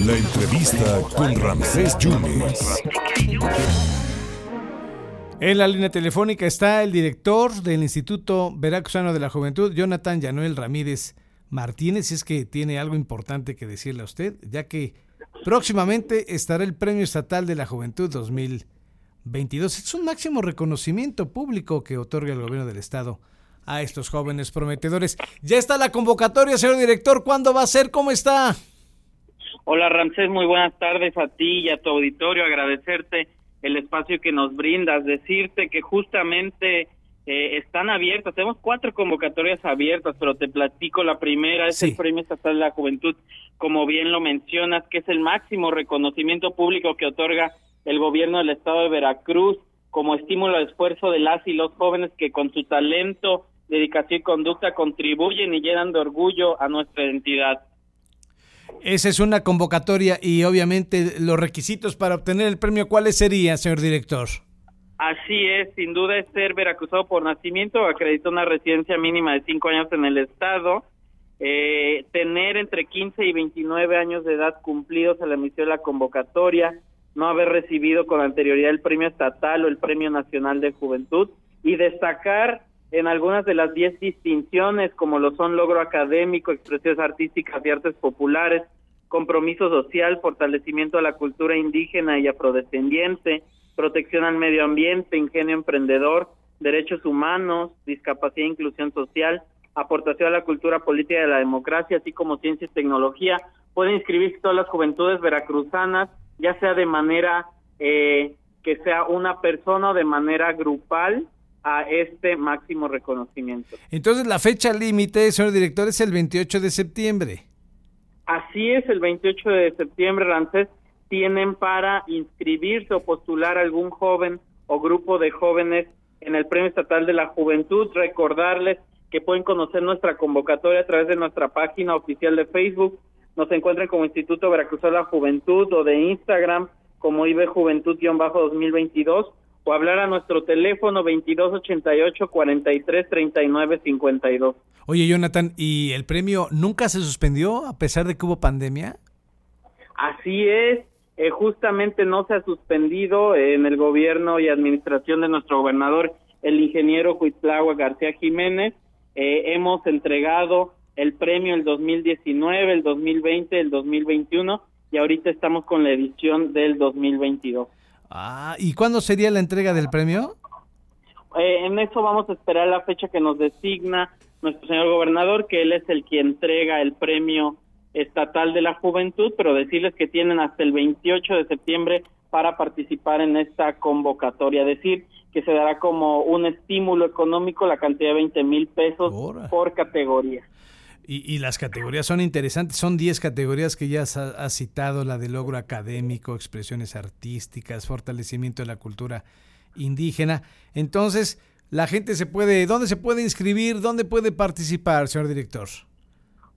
La entrevista con Ramsés Yunes. En la línea telefónica está el director del Instituto Veracruzano de la Juventud, Jonathan Yanuel Ramírez Martínez, si es que tiene algo importante que decirle a usted, ya que próximamente estará el Premio Estatal de la Juventud 2022. Es un máximo reconocimiento público que otorga el gobierno del Estado a estos jóvenes prometedores. Ya está la convocatoria, señor director. ¿Cuándo va a ser? ¿Cómo está? Hola Ramsés, muy buenas tardes a ti y a tu auditorio. Agradecerte el espacio que nos brindas, decirte que justamente eh, están abiertas, tenemos cuatro convocatorias abiertas, pero te platico, la primera es el Premio Estatal de la Juventud, como bien lo mencionas, que es el máximo reconocimiento público que otorga el gobierno del estado de Veracruz como estímulo al esfuerzo de las y los jóvenes que con su talento, dedicación y conducta contribuyen y llenan de orgullo a nuestra identidad. Esa es una convocatoria y obviamente los requisitos para obtener el premio, ¿cuáles serían, señor director? Así es, sin duda es ser veracruzado por nacimiento, acredita una residencia mínima de cinco años en el estado, eh, tener entre 15 y 29 años de edad cumplidos a la emisión de la convocatoria, no haber recibido con anterioridad el premio estatal o el premio nacional de juventud y destacar en algunas de las 10 distinciones como lo son logro académico, expresiones artísticas y artes populares, compromiso social, fortalecimiento de la cultura indígena y afrodescendiente, protección al medio ambiente, ingenio emprendedor, derechos humanos, discapacidad e inclusión social, aportación a la cultura política y a la democracia, así como ciencia y tecnología. Pueden inscribirse todas las juventudes veracruzanas, ya sea de manera eh, que sea una persona o de manera grupal, a este máximo reconocimiento. Entonces la fecha límite, señor director, es el 28 de septiembre. Así es, el 28 de septiembre, Rancés, tienen para inscribirse o postular algún joven o grupo de jóvenes en el Premio Estatal de la Juventud. Recordarles que pueden conocer nuestra convocatoria a través de nuestra página oficial de Facebook. Nos encuentran como Instituto Veracruz de la Juventud o de Instagram como IB Juventud-2022 o hablar a nuestro teléfono 2288 43 39 52. Oye, Jonathan, ¿y el premio nunca se suspendió a pesar de que hubo pandemia? Así es, eh, justamente no se ha suspendido en el gobierno y administración de nuestro gobernador, el ingeniero Cuitlagua García Jiménez. Eh, hemos entregado el premio el 2019, el 2020, el 2021 y ahorita estamos con la edición del 2022. Ah, ¿y cuándo sería la entrega del premio? Eh, en eso vamos a esperar la fecha que nos designa nuestro señor gobernador, que él es el que entrega el premio estatal de la juventud, pero decirles que tienen hasta el 28 de septiembre para participar en esta convocatoria, decir que se dará como un estímulo económico la cantidad de 20 mil pesos por categoría. Y, las categorías son interesantes, son 10 categorías que ya has, citado, la de logro académico, expresiones artísticas, fortalecimiento de la cultura indígena. Entonces, la gente se puede, ¿dónde se puede inscribir? ¿Dónde puede participar, señor director?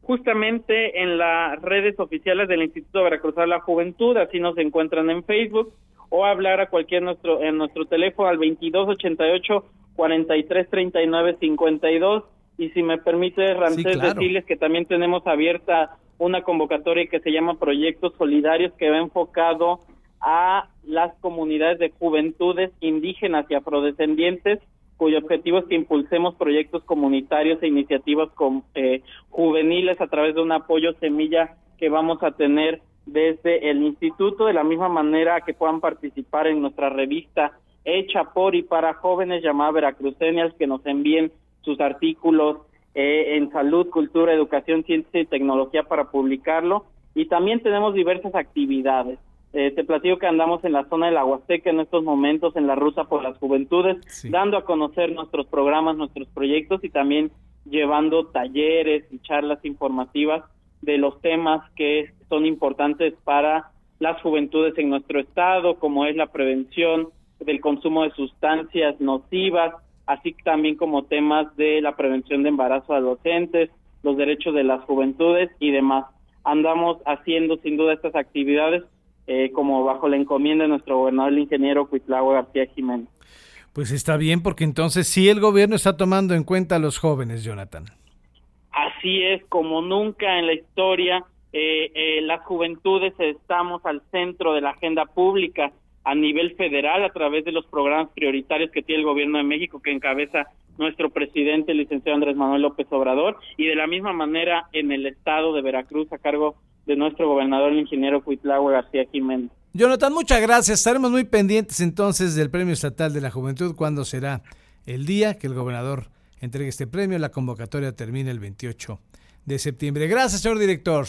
Justamente en las redes oficiales del Instituto Veracruz de la Juventud, así nos encuentran en Facebook, o hablar a cualquier nuestro en nuestro teléfono al 2288 4339 52 y si me permite, Ramsés, decirles que también tenemos abierta una convocatoria que se llama Proyectos Solidarios, que va enfocado a las comunidades de juventudes indígenas y afrodescendientes, cuyo objetivo es que impulsemos proyectos comunitarios e iniciativas con, eh, juveniles a través de un apoyo semilla que vamos a tener desde el instituto, de la misma manera que puedan participar en nuestra revista hecha por y para jóvenes llamada Veracruzenials, que nos envíen sus artículos eh, en salud, cultura, educación, ciencia y tecnología para publicarlo. Y también tenemos diversas actividades. Eh, te platico que andamos en la zona de la Huasteca en estos momentos en la ruta por las juventudes, dando a conocer nuestros programas, nuestros proyectos y también llevando talleres y charlas informativas de los temas que son importantes para las juventudes en nuestro estado, como es la prevención del consumo de sustancias nocivas, así también como temas de la prevención de embarazo a adolescentes, los derechos de las juventudes y demás. Andamos haciendo sin duda estas actividades eh, como bajo la encomienda de nuestro gobernador, el ingeniero Cuitlagua García Jiménez. Pues está bien, porque entonces sí el gobierno está tomando en cuenta a los jóvenes, Jonathan. Así es, como nunca en la historia, eh, eh, las juventudes estamos al centro de la agenda pública a nivel federal a través de los programas prioritarios que tiene el gobierno de México que encabeza nuestro presidente, el licenciado Andrés Manuel López Obrador, y de la misma manera en el estado de Veracruz a cargo de nuestro gobernador, el ingeniero Cuitlahua García Jiménez. Jonathan, muchas gracias. Estaremos muy pendientes entonces del Premio Estatal de la Juventud, cuando será el día que el gobernador entregue este premio. La convocatoria termina el 28 de septiembre. Gracias, señor director.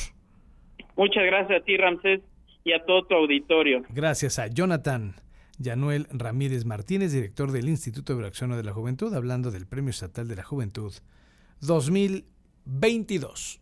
Muchas gracias a ti, Ramsés, y a todo tu auditorio. Gracias a Jonathan Yanuel Ramírez Martínez, director del Instituto Acción de la Juventud, hablando del Premio Estatal de la Juventud 2022.